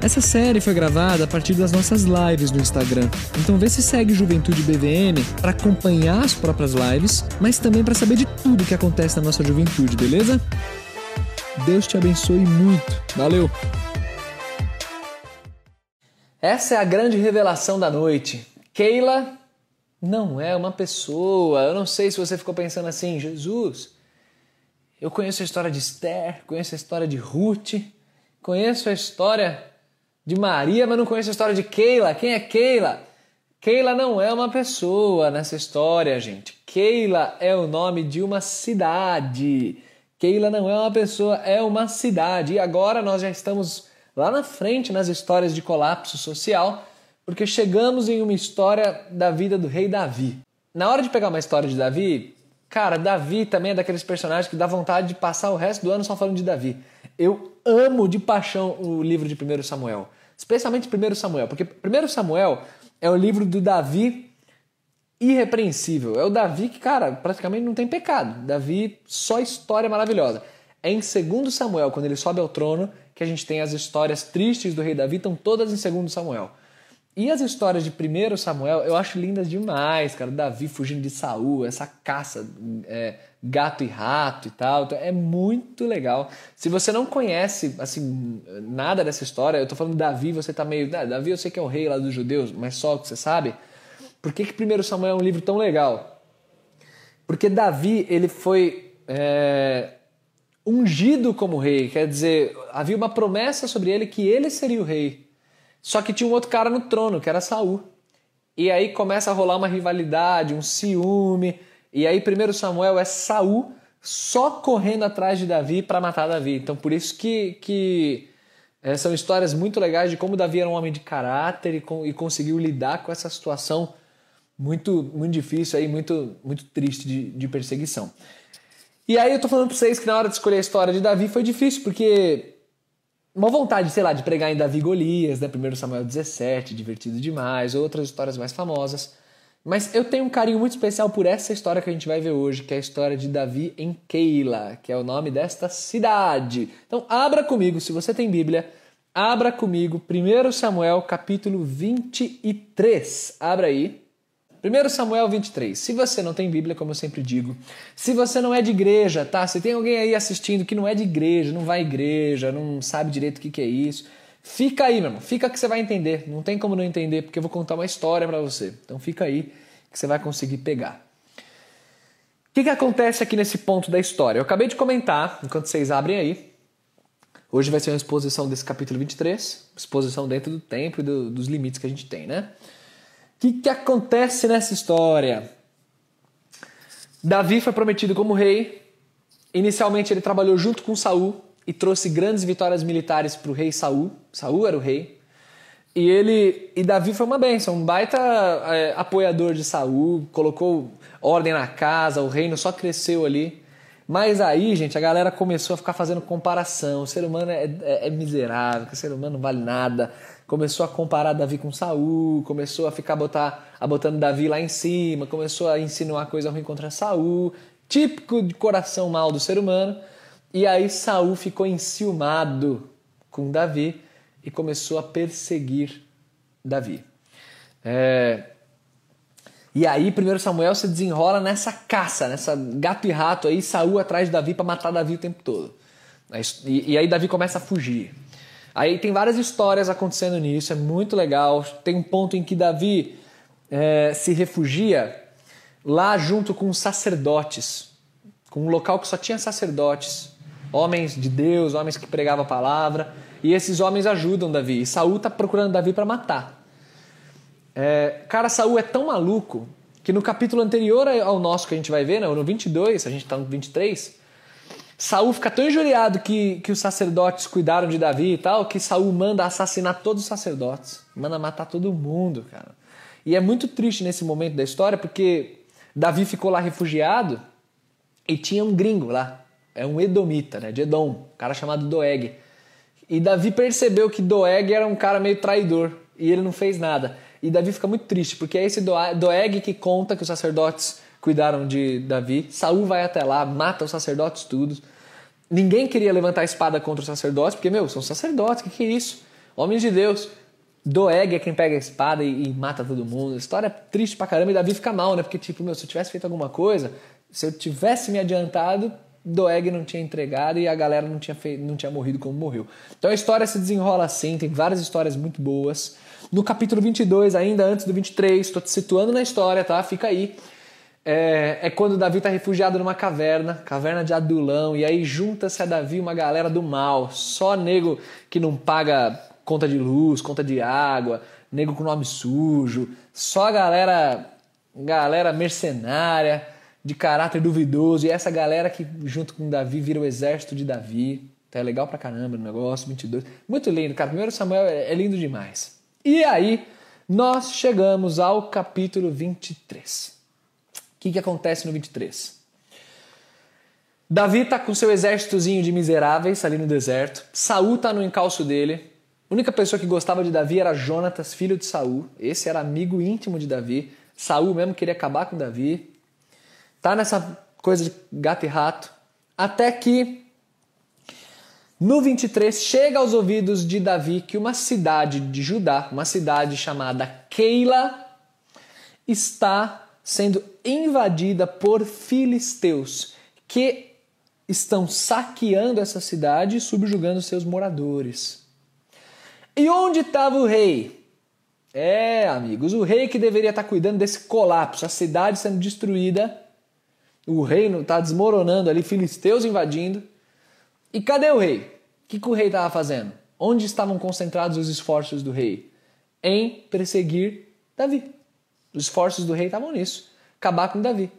Essa série foi gravada a partir das nossas lives no Instagram. Então vê se segue Juventude BVM para acompanhar as próprias lives, mas também para saber de tudo que acontece na nossa juventude, beleza? Deus te abençoe muito. Valeu. Essa é a grande revelação da noite. Keila não é uma pessoa. Eu não sei se você ficou pensando assim, Jesus. Eu conheço a história de Esther, conheço a história de Ruth, conheço a história de Maria, mas não conheço a história de Keila. Quem é Keila? Keila não é uma pessoa nessa história, gente. Keila é o nome de uma cidade. Keila não é uma pessoa, é uma cidade. E agora nós já estamos lá na frente nas histórias de colapso social, porque chegamos em uma história da vida do rei Davi. Na hora de pegar uma história de Davi, cara, Davi também é daqueles personagens que dá vontade de passar o resto do ano só falando de Davi. Eu amo de paixão o livro de 1 Samuel especialmente 1 Samuel, porque 1 Samuel é o livro do Davi irrepreensível. É o Davi que, cara, praticamente não tem pecado. Davi, só história maravilhosa. É em 2 Samuel, quando ele sobe ao trono, que a gente tem as histórias tristes do rei Davi, estão todas em 2 Samuel. E as histórias de 1 Samuel eu acho lindas demais, cara. Davi fugindo de Saul, essa caça, é, gato e rato e tal. Então, é muito legal. Se você não conhece assim nada dessa história, eu tô falando Davi, você tá meio. Ah, Davi eu sei que é o rei lá dos judeus, mas só o que você sabe. Por que, que 1 Samuel é um livro tão legal? Porque Davi, ele foi é, ungido como rei, quer dizer, havia uma promessa sobre ele que ele seria o rei. Só que tinha um outro cara no trono, que era Saul. E aí começa a rolar uma rivalidade, um ciúme. E aí primeiro Samuel é Saul só correndo atrás de Davi para matar Davi. Então por isso que, que é, são histórias muito legais de como Davi era um homem de caráter e, com, e conseguiu lidar com essa situação muito muito difícil aí, muito muito triste de, de perseguição. E aí eu tô falando para vocês que na hora de escolher a história de Davi foi difícil, porque uma vontade, sei lá, de pregar em Davi Golias, né? 1 Samuel 17, divertido demais, outras histórias mais famosas. Mas eu tenho um carinho muito especial por essa história que a gente vai ver hoje, que é a história de Davi em Keila, que é o nome desta cidade. Então, abra comigo, se você tem Bíblia, abra comigo 1 Samuel capítulo 23. Abra aí. 1 Samuel 23. Se você não tem Bíblia, como eu sempre digo, se você não é de igreja, tá? Se tem alguém aí assistindo que não é de igreja, não vai à igreja, não sabe direito o que, que é isso, fica aí, meu irmão. Fica que você vai entender. Não tem como não entender, porque eu vou contar uma história para você. Então fica aí que você vai conseguir pegar. O que, que acontece aqui nesse ponto da história? Eu acabei de comentar, enquanto vocês abrem aí. Hoje vai ser uma exposição desse capítulo 23, exposição dentro do tempo e do, dos limites que a gente tem, né? O que, que acontece nessa história? Davi foi prometido como rei. Inicialmente ele trabalhou junto com Saul e trouxe grandes vitórias militares para o rei Saul. Saul era o rei. E ele e Davi foi uma bênção, um baita é, apoiador de Saul, colocou ordem na casa, o reino só cresceu ali. Mas aí, gente, a galera começou a ficar fazendo comparação. O ser humano é, é, é miserável, o ser humano não vale nada começou a comparar Davi com Saul, começou a ficar botar, a botando Davi lá em cima, começou a insinuar coisa ruim contra Saul, típico de coração mal do ser humano. E aí Saul ficou enciumado com Davi e começou a perseguir Davi. É... E aí, primeiro Samuel se desenrola nessa caça, nessa gato e rato aí, Saul atrás de Davi para matar Davi o tempo todo. E, e aí Davi começa a fugir. Aí tem várias histórias acontecendo nisso, é muito legal. Tem um ponto em que Davi é, se refugia lá junto com sacerdotes, com um local que só tinha sacerdotes, homens de Deus, homens que pregavam a palavra, e esses homens ajudam Davi. E Saul está procurando Davi para matar. É, cara, Saul é tão maluco que no capítulo anterior ao nosso que a gente vai ver, né, no 22, a gente está no 23, Saul fica tão injuriado que, que os sacerdotes cuidaram de Davi e tal, que Saul manda assassinar todos os sacerdotes, manda matar todo mundo, cara. E é muito triste nesse momento da história, porque Davi ficou lá refugiado e tinha um gringo lá, é um edomita, né, de Edom, um cara chamado Doeg. E Davi percebeu que Doeg era um cara meio traidor e ele não fez nada. E Davi fica muito triste, porque é esse Doeg que conta que os sacerdotes cuidaram de Davi. Saul vai até lá, mata os sacerdotes todos. Ninguém queria levantar a espada contra os sacerdotes, porque, meu, são sacerdotes, o que, que é isso? Homens de Deus. Doeg é quem pega a espada e, e, mata todo mundo. História é triste pra caramba e Davi fica mal, né? Porque, tipo, meu, se eu tivesse feito alguma coisa, se eu tivesse me adiantado, Doeg não tinha entregado e a galera não tinha, feito, não tinha morrido como morreu. Então a história se desenrola assim, tem várias histórias muito boas. No capítulo 22, ainda antes do 23, estou te situando na história, tá? Fica aí. É, é quando Davi está refugiado numa caverna, caverna de Adulão, e aí junta-se a Davi uma galera do mal, só nego que não paga conta de luz, conta de água, nego com nome sujo, só a galera, galera mercenária, de caráter duvidoso, e essa galera que junto com Davi vira o exército de Davi. É legal pra caramba o negócio, 22. Muito lindo, cara. Primeiro Samuel é, é lindo demais. E aí, nós chegamos ao capítulo 23. O que, que acontece no 23? Davi está com seu exércitozinho de miseráveis ali no deserto. Saul está no encalço dele. A única pessoa que gostava de Davi era Jonatas, filho de Saul. Esse era amigo íntimo de Davi. Saul mesmo queria acabar com Davi. Tá nessa coisa de gato e rato. Até que no 23 chega aos ouvidos de Davi que uma cidade de Judá, uma cidade chamada Keila, está sendo invadida por filisteus que estão saqueando essa cidade e subjugando seus moradores. E onde estava o rei? É, amigos, o rei que deveria estar cuidando desse colapso, a cidade sendo destruída, o reino está desmoronando ali, filisteus invadindo. E cadê o rei? O que, que o rei estava fazendo? Onde estavam concentrados os esforços do rei? Em perseguir Davi. Os esforços do rei estavam nisso acabar com Davi.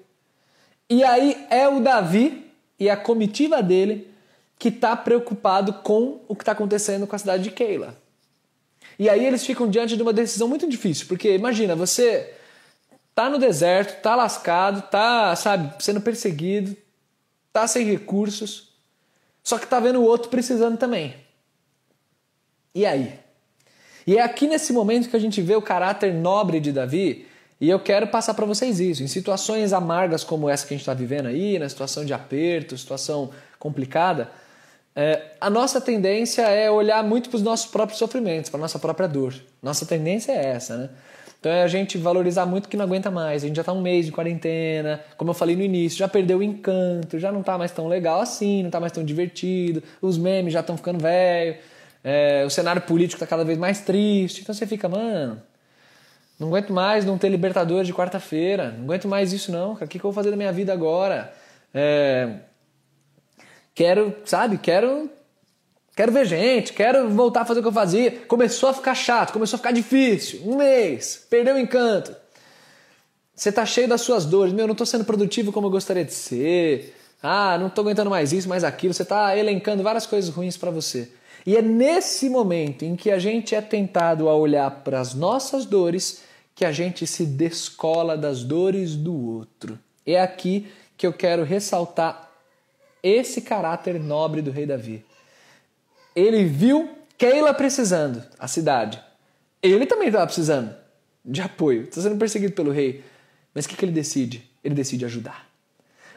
E aí é o Davi e a comitiva dele que está preocupado com o que está acontecendo com a cidade de Keila. E aí eles ficam diante de uma decisão muito difícil, porque imagina, você tá no deserto, tá lascado, tá, sabe, sendo perseguido, tá sem recursos, só que tá vendo o outro precisando também. E aí? E é aqui nesse momento que a gente vê o caráter nobre de Davi, e eu quero passar para vocês isso. Em situações amargas como essa que a gente está vivendo aí, na situação de aperto, situação complicada, é, a nossa tendência é olhar muito para os nossos próprios sofrimentos, para nossa própria dor. Nossa tendência é essa, né? Então é a gente valorizar muito que não aguenta mais. A gente já está um mês de quarentena, como eu falei no início, já perdeu o encanto, já não está mais tão legal assim, não está mais tão divertido, os memes já estão ficando velho, é, o cenário político está cada vez mais triste. Então você fica, mano, não aguento mais não ter Libertadores de quarta-feira, não aguento mais isso não, O que, que eu vou fazer da minha vida agora? É, quero, sabe, quero Quero ver gente, quero voltar a fazer o que eu fazia. Começou a ficar chato, começou a ficar difícil. Um mês, perdeu o encanto. Você tá cheio das suas dores. Meu, não tô sendo produtivo como eu gostaria de ser. Ah, não tô aguentando mais isso, mais aquilo. Você tá elencando várias coisas ruins para você. E é nesse momento em que a gente é tentado a olhar para as nossas dores que a gente se descola das dores do outro. É aqui que eu quero ressaltar esse caráter nobre do rei Davi ele viu Keila precisando, a cidade. Ele também estava precisando de apoio, está sendo perseguido pelo rei. Mas o que, que ele decide? Ele decide ajudar.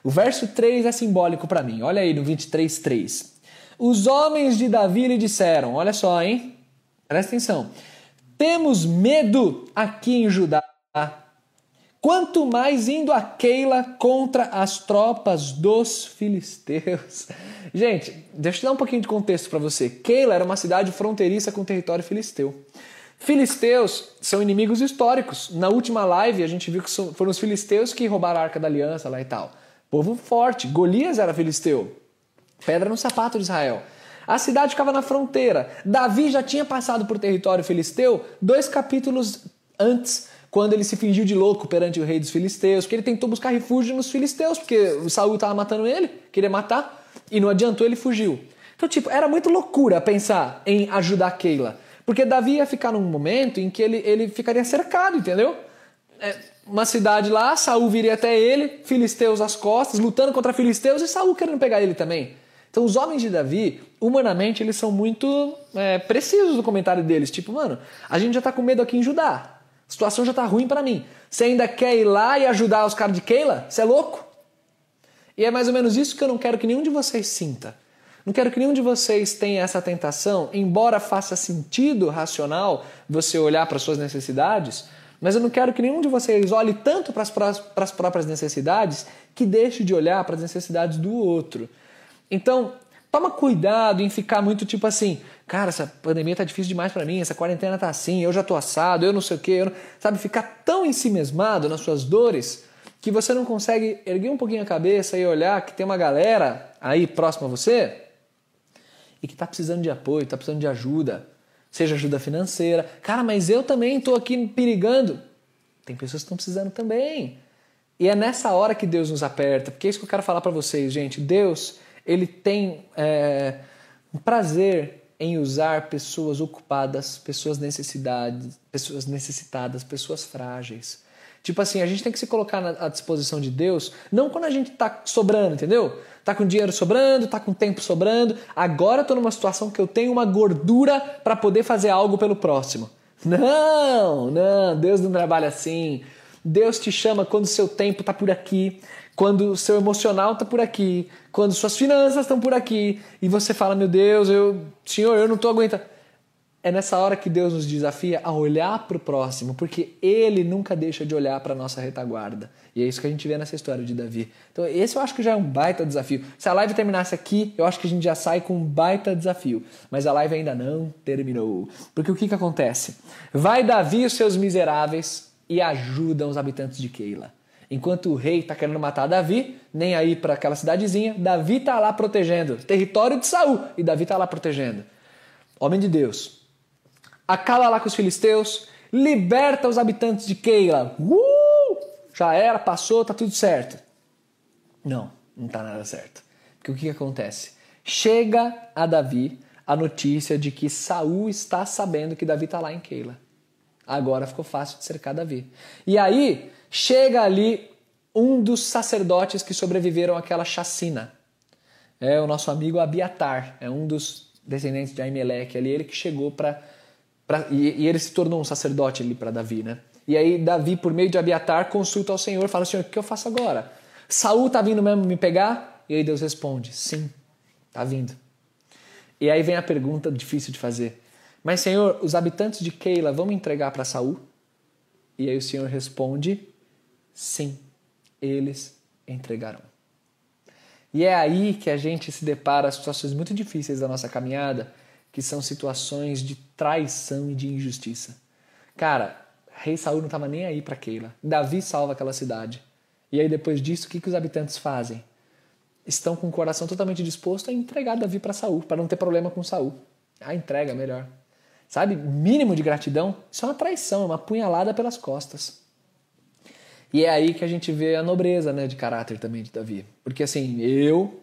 O verso 3 é simbólico para mim. Olha aí no 23, 3. Os homens de Davi lhe disseram: Olha só, hein? Presta atenção. Temos medo aqui em Judá quanto mais indo a Keila contra as tropas dos filisteus. Gente, deixa eu dar um pouquinho de contexto para você. Keila era uma cidade fronteiriça com o território filisteu. Filisteus são inimigos históricos. Na última live a gente viu que foram os filisteus que roubaram a Arca da Aliança lá e tal. Povo forte. Golias era filisteu. Pedra no sapato de Israel. A cidade ficava na fronteira. Davi já tinha passado por território filisteu dois capítulos antes quando ele se fingiu de louco perante o rei dos filisteus, porque ele tentou buscar refúgio nos filisteus, porque Saul estava matando ele, queria matar, e não adiantou, ele fugiu. Então, tipo, era muito loucura pensar em ajudar Keila, porque Davi ia ficar num momento em que ele, ele ficaria cercado, entendeu? é, uma cidade lá, Saul viria até ele, filisteus às costas, lutando contra filisteus e Saul querendo pegar ele também. Então os homens de Davi, humanamente, eles são muito é, precisos no comentário deles. Tipo, mano, a gente já tá com medo aqui em Judá. A situação já tá ruim para mim. Você ainda quer ir lá e ajudar os caras de Keila? Você é louco? E é mais ou menos isso que eu não quero que nenhum de vocês sinta. Não quero que nenhum de vocês tenha essa tentação, embora faça sentido racional você olhar para suas necessidades, mas eu não quero que nenhum de vocês olhe tanto para as próprias necessidades que deixe de olhar para as necessidades do outro. Então, toma cuidado em ficar muito tipo assim, cara, essa pandemia tá difícil demais para mim, essa quarentena tá assim, eu já tô assado, eu não sei o quê, não... sabe, ficar tão em si mesmado nas suas dores que você não consegue erguer um pouquinho a cabeça e olhar que tem uma galera aí próxima a você e que está precisando de apoio, está precisando de ajuda, seja ajuda financeira. Cara, mas eu também estou aqui perigando. Tem pessoas que estão precisando também. E é nessa hora que Deus nos aperta, porque é isso que eu quero falar para vocês, gente. Deus, ele tem é, um prazer em usar pessoas ocupadas, pessoas necessidades, pessoas necessitadas, pessoas frágeis. Tipo assim, a gente tem que se colocar à disposição de Deus, não quando a gente tá sobrando, entendeu? Tá com dinheiro sobrando, tá com tempo sobrando. Agora eu tô numa situação que eu tenho uma gordura para poder fazer algo pelo próximo. Não, não, Deus não trabalha assim. Deus te chama quando o seu tempo tá por aqui, quando o seu emocional tá por aqui, quando suas finanças estão por aqui, e você fala: "Meu Deus, eu, Senhor, eu não tô aguentando". É nessa hora que Deus nos desafia a olhar para o próximo, porque Ele nunca deixa de olhar para a nossa retaguarda. E é isso que a gente vê nessa história de Davi. Então, esse eu acho que já é um baita desafio. Se a live terminasse aqui, eu acho que a gente já sai com um baita desafio. Mas a live ainda não terminou. Porque o que, que acontece? Vai Davi e os seus miseráveis e ajudam os habitantes de Keila. Enquanto o rei está querendo matar Davi, nem aí para aquela cidadezinha, Davi está lá protegendo. Território de Saul. E Davi está lá protegendo. Homem de Deus, acaba lá com os filisteus, liberta os habitantes de Keila. Uh! Já era, passou, tá tudo certo. Não, não tá nada certo. Porque o que, que acontece? Chega a Davi a notícia de que Saul está sabendo que Davi está lá em Keila. Agora ficou fácil de cercar Davi. E aí chega ali um dos sacerdotes que sobreviveram àquela chacina. É o nosso amigo Abiatar, é um dos descendentes de Aimeleque ali, ele que chegou para e, e, ele se tornou um sacerdote ali para Davi, né? E aí Davi, por meio de Abiatar, consulta ao Senhor, fala: Senhor, o que eu faço agora? Saul tá vindo mesmo me pegar? E aí Deus responde: Sim, tá vindo. E aí vem a pergunta difícil de fazer: Mas Senhor, os habitantes de Keila vão me entregar para Saul? E aí o Senhor responde: Sim, eles entregarão. E é aí que a gente se depara com situações muito difíceis da nossa caminhada que são situações de traição e de injustiça. Cara, rei Saul não estava nem aí para Keila. Davi salva aquela cidade. E aí depois disso, o que, que os habitantes fazem? Estão com o coração totalmente disposto a entregar Davi para Saul, para não ter problema com Saul. A entrega melhor. Sabe? Mínimo de gratidão. Isso é uma traição, é uma punhalada pelas costas. E é aí que a gente vê a nobreza né, de caráter também de Davi. Porque assim, eu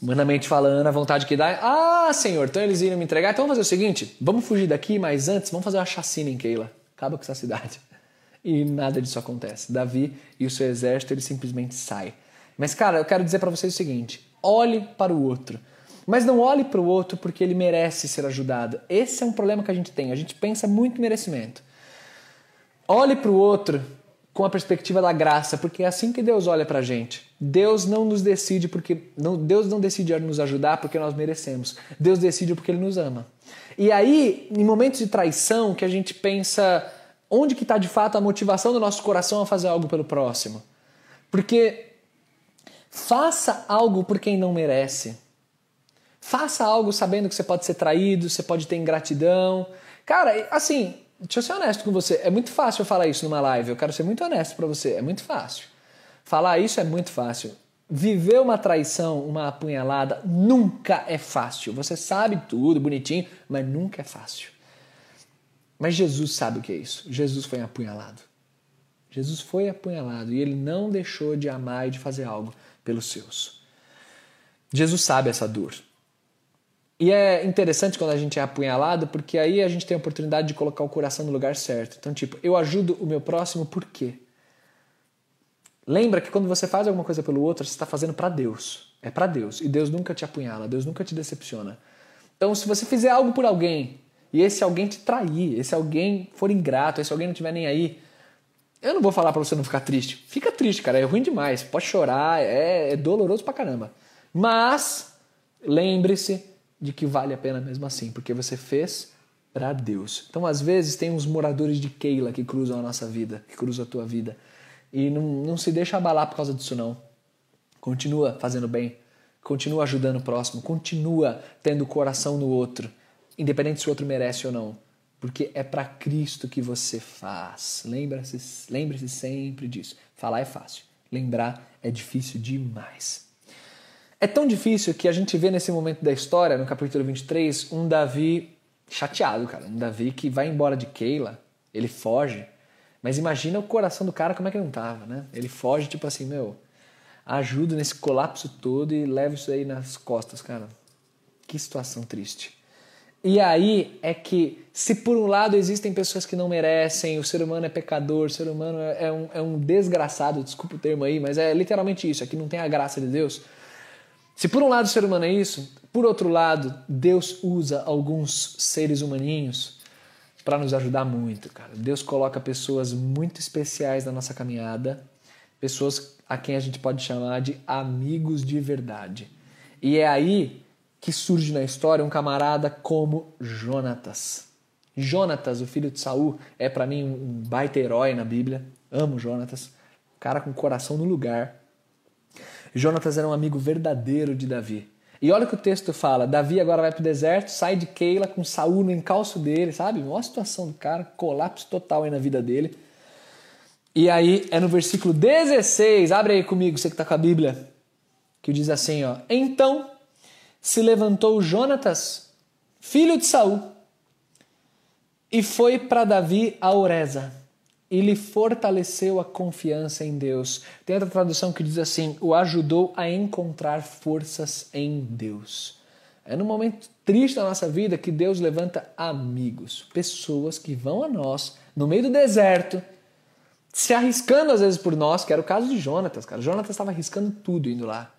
Humanamente falando, a vontade que dá é: Ah, senhor, então eles iriam me entregar. Então vamos fazer o seguinte: vamos fugir daqui, mas antes vamos fazer uma chacina em Keila. Acaba com essa cidade. E nada disso acontece. Davi e o seu exército, ele simplesmente sai. Mas, cara, eu quero dizer para vocês o seguinte: olhe para o outro. Mas não olhe para o outro porque ele merece ser ajudado. Esse é um problema que a gente tem. A gente pensa muito em merecimento. Olhe para o outro com a perspectiva da graça, porque é assim que Deus olha para a gente. Deus não nos decide porque não, Deus não decide nos ajudar porque nós merecemos. Deus decide porque Ele nos ama. E aí, em momentos de traição, que a gente pensa onde que está de fato a motivação do nosso coração a fazer algo pelo próximo? Porque faça algo por quem não merece. Faça algo sabendo que você pode ser traído, você pode ter ingratidão. Cara, assim, Deixa eu ser honesto com você. É muito fácil eu falar isso numa live. Eu quero ser muito honesto para você. É muito fácil. Falar isso é muito fácil. Viver uma traição, uma apunhalada, nunca é fácil. Você sabe tudo, bonitinho, mas nunca é fácil. Mas Jesus sabe o que é isso. Jesus foi apunhalado. Jesus foi apunhalado e ele não deixou de amar e de fazer algo pelos seus. Jesus sabe essa dor. E é interessante quando a gente é apunhalado, porque aí a gente tem a oportunidade de colocar o coração no lugar certo. Então, tipo, eu ajudo o meu próximo por quê? Lembra que quando você faz alguma coisa pelo outro, você está fazendo para Deus. É para Deus. E Deus nunca te apunhala, Deus nunca te decepciona. Então, se você fizer algo por alguém e esse alguém te trair, esse alguém for ingrato, esse alguém não tiver nem aí, eu não vou falar para você não ficar triste. Fica triste, cara, é ruim demais. Pode chorar, é, é doloroso pra caramba. Mas lembre-se de que vale a pena mesmo assim, porque você fez para Deus. Então, às vezes, tem uns moradores de Keila que cruzam a nossa vida, que cruzam a tua vida. E não, não se deixa abalar por causa disso, não. Continua fazendo bem, continua ajudando o próximo, continua tendo coração no outro, independente se o outro merece ou não. Porque é para Cristo que você faz. Lembre-se lembre sempre disso. Falar é fácil, lembrar é difícil demais. É tão difícil que a gente vê nesse momento da história, no capítulo 23, um Davi chateado, cara. Um Davi que vai embora de Keila, ele foge. Mas imagina o coração do cara como é que não tava, né? Ele foge, tipo assim, meu, ajuda nesse colapso todo e leva isso aí nas costas, cara. Que situação triste. E aí é que, se por um lado existem pessoas que não merecem, o ser humano é pecador, o ser humano é um, é um desgraçado, desculpa o termo aí, mas é literalmente isso, aqui não tem a graça de Deus. Se por um lado o ser humano é isso, por outro lado, Deus usa alguns seres humaninhos para nos ajudar muito, cara. Deus coloca pessoas muito especiais na nossa caminhada, pessoas a quem a gente pode chamar de amigos de verdade. E é aí que surge na história um camarada como Jonatas. Jonatas, o filho de Saul, é para mim um baita herói na Bíblia. Amo Jonatas, cara com o coração no lugar Jonatas era um amigo verdadeiro de Davi. E olha o que o texto fala: Davi agora vai para o deserto, sai de Keila com Saul no encalço dele, sabe? Olha a situação do cara, colapso total aí na vida dele. E aí é no versículo 16, abre aí comigo, você que está com a Bíblia, que diz assim: ó, Então se levantou Jonatas, filho de Saul, e foi para Davi a Oreza e lhe fortaleceu a confiança em Deus. Tem outra tradução que diz assim: o ajudou a encontrar forças em Deus. É no momento triste da nossa vida que Deus levanta amigos, pessoas que vão a nós no meio do deserto, se arriscando às vezes por nós, que era o caso de Jonatas, cara. Jonatas estava arriscando tudo indo lá.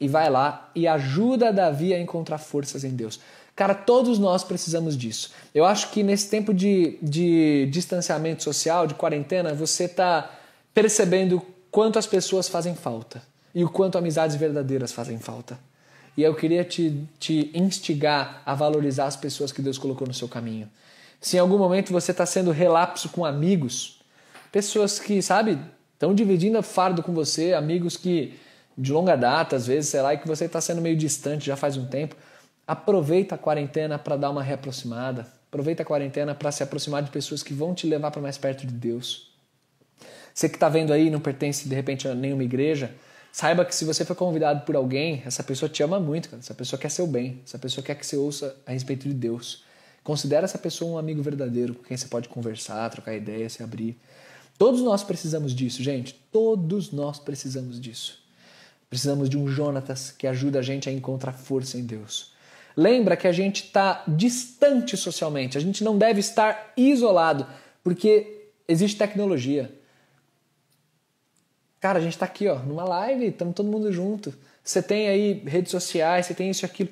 E vai lá e ajuda Davi a encontrar forças em Deus. Cara, todos nós precisamos disso. Eu acho que nesse tempo de, de distanciamento social, de quarentena, você está percebendo quanto as pessoas fazem falta e o quanto amizades verdadeiras fazem falta. E eu queria te, te instigar a valorizar as pessoas que Deus colocou no seu caminho. Se em algum momento você está sendo relapso com amigos, pessoas que, sabe, estão dividindo fardo com você, amigos que de longa data, às vezes, sei lá, e que você está sendo meio distante já faz um tempo, Aproveita a quarentena para dar uma reaproximada. Aproveita a quarentena para se aproximar de pessoas que vão te levar para mais perto de Deus. Você que está vendo aí não pertence de repente a nenhuma igreja, saiba que se você foi convidado por alguém, essa pessoa te ama muito, essa pessoa quer seu bem, essa pessoa quer que você ouça a respeito de Deus. Considere essa pessoa um amigo verdadeiro com quem você pode conversar, trocar ideia, se abrir. Todos nós precisamos disso, gente. Todos nós precisamos disso. Precisamos de um Jonatas que ajuda a gente a encontrar força em Deus. Lembra que a gente está distante socialmente, a gente não deve estar isolado, porque existe tecnologia. Cara, a gente está aqui, ó, numa live, estamos todo mundo junto. Você tem aí redes sociais, você tem isso e aquilo.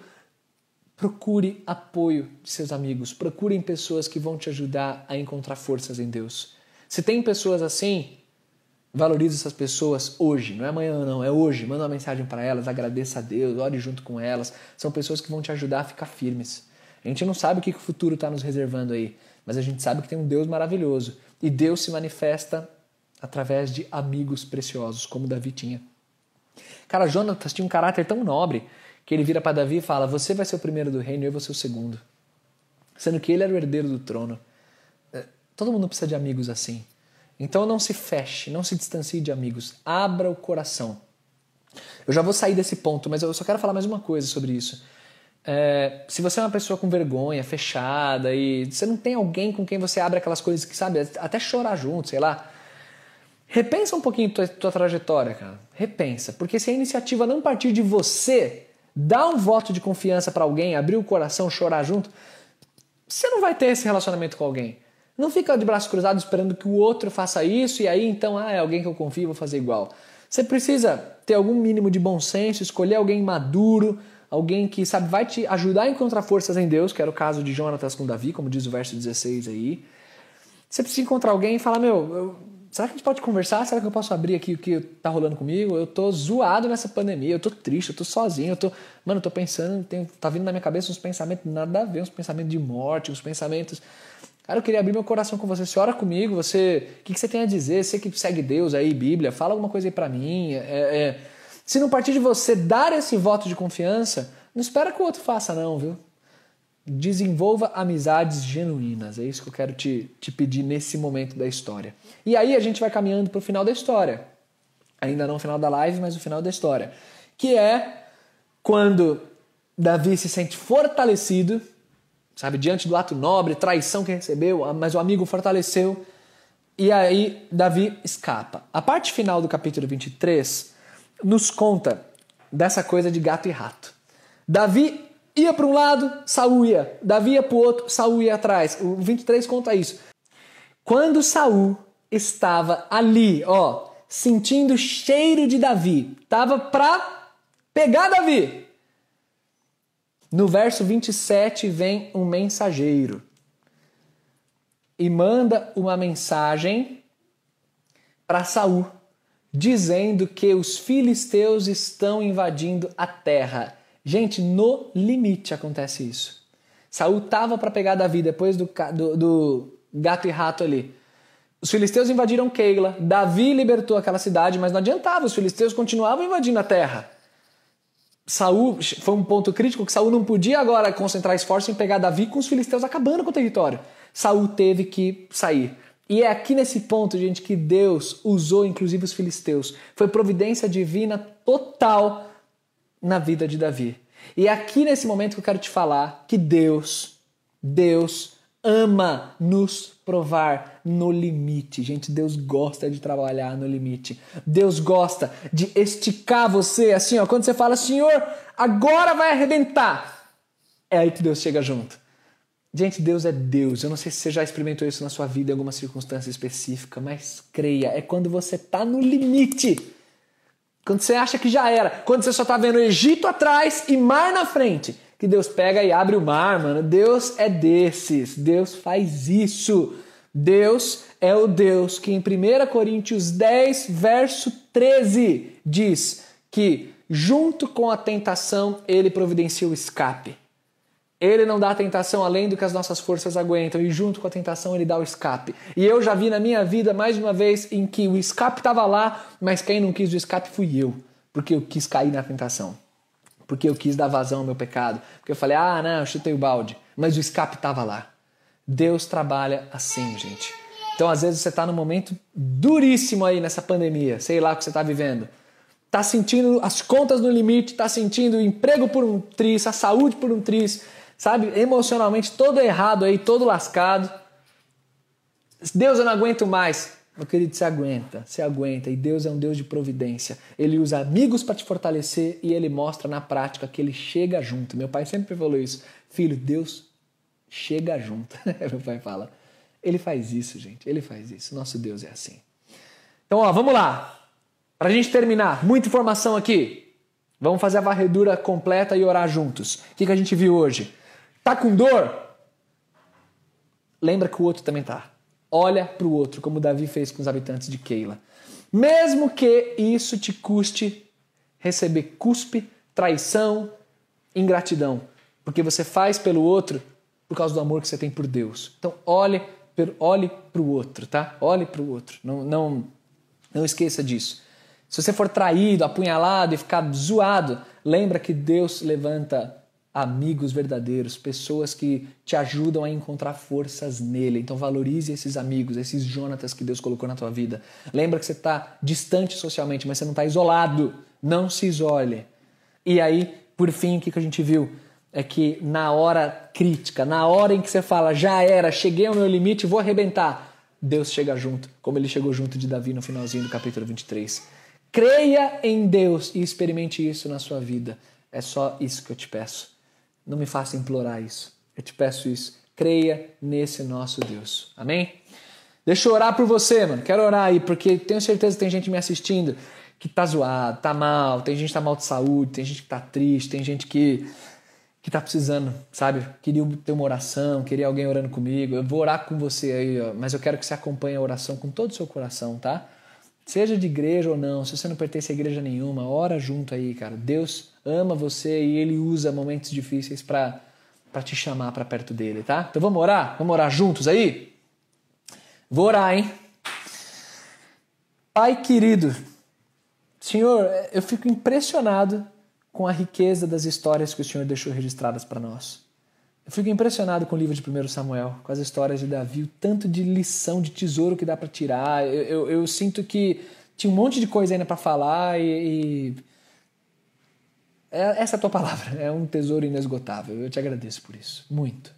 Procure apoio de seus amigos, procurem pessoas que vão te ajudar a encontrar forças em Deus. Se tem pessoas assim, Valorize essas pessoas hoje, não é amanhã não, é hoje. Manda uma mensagem para elas, agradeça a Deus, ore junto com elas. São pessoas que vão te ajudar a ficar firmes. A gente não sabe o que o futuro está nos reservando aí, mas a gente sabe que tem um Deus maravilhoso. E Deus se manifesta através de amigos preciosos, como Davi tinha. Cara, Jonatas tinha um caráter tão nobre que ele vira para Davi e fala: Você vai ser o primeiro do reino e eu vou ser o segundo. Sendo que ele era o herdeiro do trono. É, todo mundo precisa de amigos assim. Então não se feche, não se distancie de amigos, abra o coração. Eu já vou sair desse ponto, mas eu só quero falar mais uma coisa sobre isso. É, se você é uma pessoa com vergonha, fechada e você não tem alguém com quem você abre aquelas coisas que sabe, até chorar junto, sei lá, repensa um pouquinho tua, tua trajetória, cara. Repensa, porque se a iniciativa não partir de você, dar um voto de confiança para alguém, abrir o coração, chorar junto, você não vai ter esse relacionamento com alguém. Não fica de braços cruzados esperando que o outro faça isso e aí então, ah, é alguém que eu confio, vou fazer igual. Você precisa ter algum mínimo de bom senso, escolher alguém maduro, alguém que sabe vai te ajudar a encontrar forças em Deus, que era o caso de Jonatas com Davi, como diz o verso 16 aí. Você precisa encontrar alguém e falar, meu, eu, será que a gente pode conversar? Será que eu posso abrir aqui o que tá rolando comigo? Eu tô zoado nessa pandemia, eu tô triste, eu tô sozinho, eu tô, mano, eu tô pensando, tem, tá vindo na minha cabeça uns pensamentos nada a ver, uns pensamentos de morte, uns pensamentos Cara, eu queria abrir meu coração com você. Você ora comigo, você. O que, que você tem a dizer? Você que segue Deus aí, Bíblia, fala alguma coisa aí pra mim. É, é... Se não partir de você dar esse voto de confiança, não espera que o outro faça, não, viu? Desenvolva amizades genuínas. É isso que eu quero te, te pedir nesse momento da história. E aí a gente vai caminhando pro final da história. Ainda não o final da live, mas o final da história. Que é quando Davi se sente fortalecido sabe? Diante do ato nobre, traição que recebeu, mas o amigo fortaleceu. E aí Davi escapa. A parte final do capítulo 23 nos conta dessa coisa de gato e rato. Davi ia para um lado, Saul ia. Davi ia para o outro, Saul ia atrás. O 23 conta isso. Quando Saul estava ali, ó, sentindo o cheiro de Davi, estava para pegar Davi. No verso 27 vem um mensageiro e manda uma mensagem para Saul, dizendo que os filisteus estão invadindo a terra. Gente, no limite acontece isso. Saul tava para pegar Davi depois do, do, do gato e rato ali. Os filisteus invadiram Keila, Davi libertou aquela cidade, mas não adiantava, os filisteus continuavam invadindo a terra. Saul foi um ponto crítico que Saul não podia agora concentrar esforço em pegar Davi com os filisteus acabando com o território. Saul teve que sair. E é aqui nesse ponto, gente, que Deus usou inclusive os filisteus. Foi providência divina total na vida de Davi. E é aqui nesse momento que eu quero te falar que Deus, Deus ama nos provar no limite. Gente, Deus gosta de trabalhar no limite. Deus gosta de esticar você assim, ó, quando você fala, Senhor, agora vai arrebentar. É aí que Deus chega junto. Gente, Deus é Deus. Eu não sei se você já experimentou isso na sua vida em alguma circunstância específica, mas creia, é quando você está no limite. Quando você acha que já era, quando você só está vendo Egito atrás e mar na frente que Deus pega e abre o mar, mano. Deus é desses. Deus faz isso. Deus é o Deus que em 1 Coríntios 10, verso 13, diz que junto com a tentação ele providencia o escape. Ele não dá a tentação além do que as nossas forças aguentam, e junto com a tentação ele dá o escape. E eu já vi na minha vida mais de uma vez em que o escape estava lá, mas quem não quis o escape fui eu, porque eu quis cair na tentação porque eu quis dar vazão ao meu pecado, porque eu falei, ah, não, eu chutei o balde, mas o escape estava lá. Deus trabalha assim, gente. Então, às vezes, você está num momento duríssimo aí nessa pandemia, sei lá o que você está vivendo. Está sentindo as contas no limite, está sentindo o emprego por um triz, a saúde por um triz, sabe? Emocionalmente todo errado aí, todo lascado. Deus, eu não aguento mais. Meu querido, se aguenta, se aguenta. E Deus é um Deus de providência. Ele usa amigos para te fortalecer e ele mostra na prática que ele chega junto. Meu pai sempre falou isso. Filho, Deus chega junto. Meu pai fala. Ele faz isso, gente. Ele faz isso. Nosso Deus é assim. Então, ó, vamos lá. Para a gente terminar, muita informação aqui. Vamos fazer a varredura completa e orar juntos. O que, que a gente viu hoje? Tá com dor? Lembra que o outro também tá olha para o outro, como Davi fez com os habitantes de Keila. Mesmo que isso te custe receber cuspe, traição, ingratidão, porque você faz pelo outro por causa do amor que você tem por Deus. Então olhe, olhe para o outro, tá? Olhe para o outro. Não, não, não esqueça disso. Se você for traído, apunhalado e ficar zoado, lembra que Deus levanta amigos verdadeiros, pessoas que te ajudam a encontrar forças nele. Então valorize esses amigos, esses Jonatas que Deus colocou na tua vida. Lembra que você está distante socialmente, mas você não está isolado. Não se isole. E aí, por fim, o que a gente viu? É que na hora crítica, na hora em que você fala, já era, cheguei ao meu limite, vou arrebentar, Deus chega junto, como ele chegou junto de Davi no finalzinho do capítulo 23. Creia em Deus e experimente isso na sua vida. É só isso que eu te peço. Não me faça implorar isso. Eu te peço isso. Creia nesse nosso Deus. Amém? Deixa eu orar por você, mano. Quero orar aí, porque tenho certeza que tem gente me assistindo que tá zoado, tá mal, tem gente que tá mal de saúde, tem gente que tá triste, tem gente que que tá precisando, sabe? Queria ter uma oração, queria alguém orando comigo. Eu vou orar com você aí, ó, mas eu quero que você acompanhe a oração com todo o seu coração, tá? Seja de igreja ou não, se você não pertence a igreja nenhuma, ora junto aí, cara. Deus ama você e ele usa momentos difíceis para te chamar para perto dele, tá? Então vamos orar? Vamos orar juntos aí? Vou orar, hein? Pai querido, Senhor, eu fico impressionado com a riqueza das histórias que o Senhor deixou registradas para nós. Eu fico impressionado com o livro de 1 Samuel, com as histórias de Davi, o tanto de lição, de tesouro que dá para tirar. Eu, eu, eu, sinto que tinha um monte de coisa ainda para falar e, e... É, essa é a tua palavra, é um tesouro inesgotável. Eu te agradeço por isso, muito.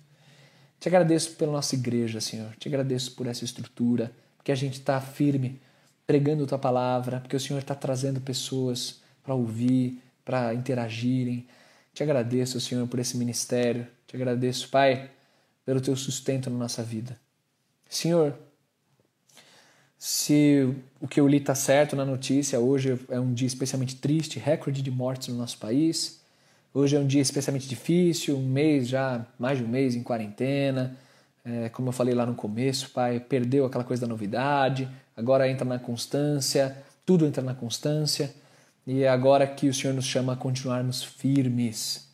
Te agradeço pela nossa igreja, Senhor. Te agradeço por essa estrutura, porque a gente está firme pregando tua palavra, porque o Senhor está trazendo pessoas para ouvir, para interagirem. Te agradeço, Senhor, por esse ministério. Te agradeço, Pai, pelo teu sustento na nossa vida. Senhor, se o que eu li está certo na notícia, hoje é um dia especialmente triste, recorde de mortes no nosso país. Hoje é um dia especialmente difícil, um mês já, mais de um mês em quarentena. É, como eu falei lá no começo, pai, perdeu aquela coisa da novidade, agora entra na constância, tudo entra na constância. E é agora que o Senhor nos chama a continuarmos firmes.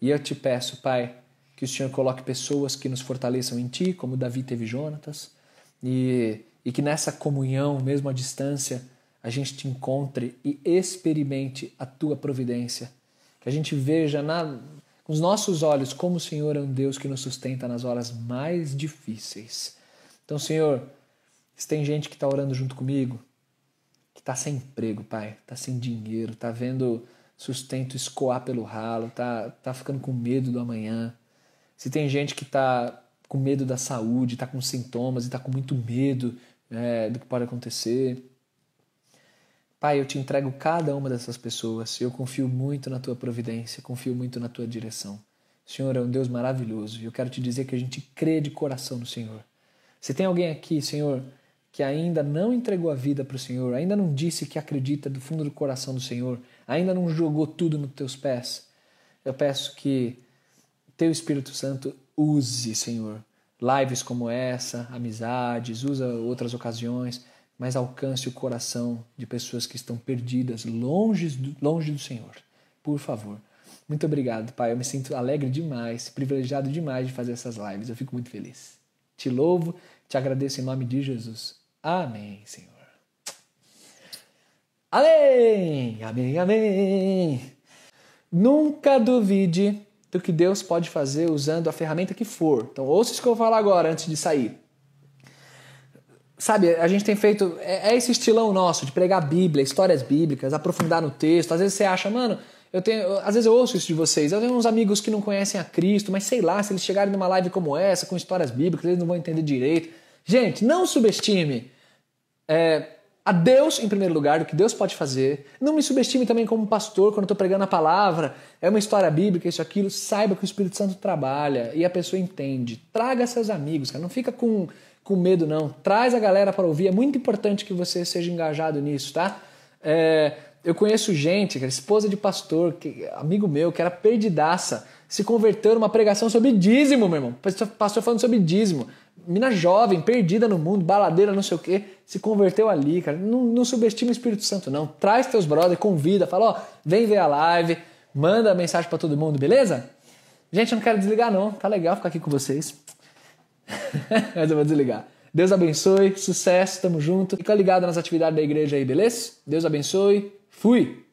E eu te peço, Pai, que o Senhor coloque pessoas que nos fortaleçam em Ti, como Davi teve Jonatas, e, e que nessa comunhão, mesmo à distância, a gente te encontre e experimente a Tua providência. Que a gente veja na, com os nossos olhos como o Senhor é um Deus que nos sustenta nas horas mais difíceis. Então, Senhor, se tem gente que está orando junto comigo, que está sem emprego, pai, está sem dinheiro, está vendo sustento escoar pelo ralo, está tá ficando com medo do amanhã. Se tem gente que está com medo da saúde, está com sintomas e está com muito medo é, do que pode acontecer. Pai, eu te entrego cada uma dessas pessoas. Eu confio muito na tua providência, confio muito na tua direção. O Senhor é um Deus maravilhoso e eu quero te dizer que a gente crê de coração no Senhor. Se tem alguém aqui, Senhor, que ainda não entregou a vida para o Senhor, ainda não disse que acredita do fundo do coração do Senhor, ainda não jogou tudo nos teus pés, eu peço que teu Espírito Santo use, Senhor, lives como essa, amizades, usa outras ocasiões, mas alcance o coração de pessoas que estão perdidas, longe do, longe do Senhor. Por favor. Muito obrigado, Pai. Eu me sinto alegre demais, privilegiado demais de fazer essas lives. Eu fico muito feliz. Te louvo, te agradeço em nome de Jesus. Amém, Senhor. Amém, amém, amém. Nunca duvide do que Deus pode fazer usando a ferramenta que for. Então, ouça isso que eu vou falar agora antes de sair. Sabe, a gente tem feito. É, é esse estilão nosso de pregar Bíblia, histórias bíblicas, aprofundar no texto. Às vezes você acha, mano, eu tenho. Às vezes eu ouço isso de vocês. Eu tenho uns amigos que não conhecem a Cristo, mas sei lá, se eles chegarem numa live como essa, com histórias bíblicas, eles não vão entender direito. Gente, não subestime é, a Deus em primeiro lugar, do que Deus pode fazer. Não me subestime também como pastor quando estou pregando a palavra. É uma história bíblica, isso, aquilo. Saiba que o Espírito Santo trabalha e a pessoa entende. Traga seus amigos, cara. Não fica com, com medo, não. Traz a galera para ouvir. É muito importante que você seja engajado nisso, tá? É, eu conheço gente, cara, esposa de pastor, que, amigo meu, que era perdidaça, se converteu numa pregação sobre dízimo, meu irmão. Pastor falando sobre dízimo mina jovem, perdida no mundo, baladeira, não sei o quê, se converteu ali, cara. Não, não subestima o Espírito Santo, não. Traz teus brothers, convida, fala, ó, vem ver a live, manda mensagem para todo mundo, beleza? Gente, eu não quero desligar, não. Tá legal ficar aqui com vocês. Mas eu vou desligar. Deus abençoe, sucesso, tamo junto. Fica ligado nas atividades da igreja aí, beleza? Deus abençoe. Fui!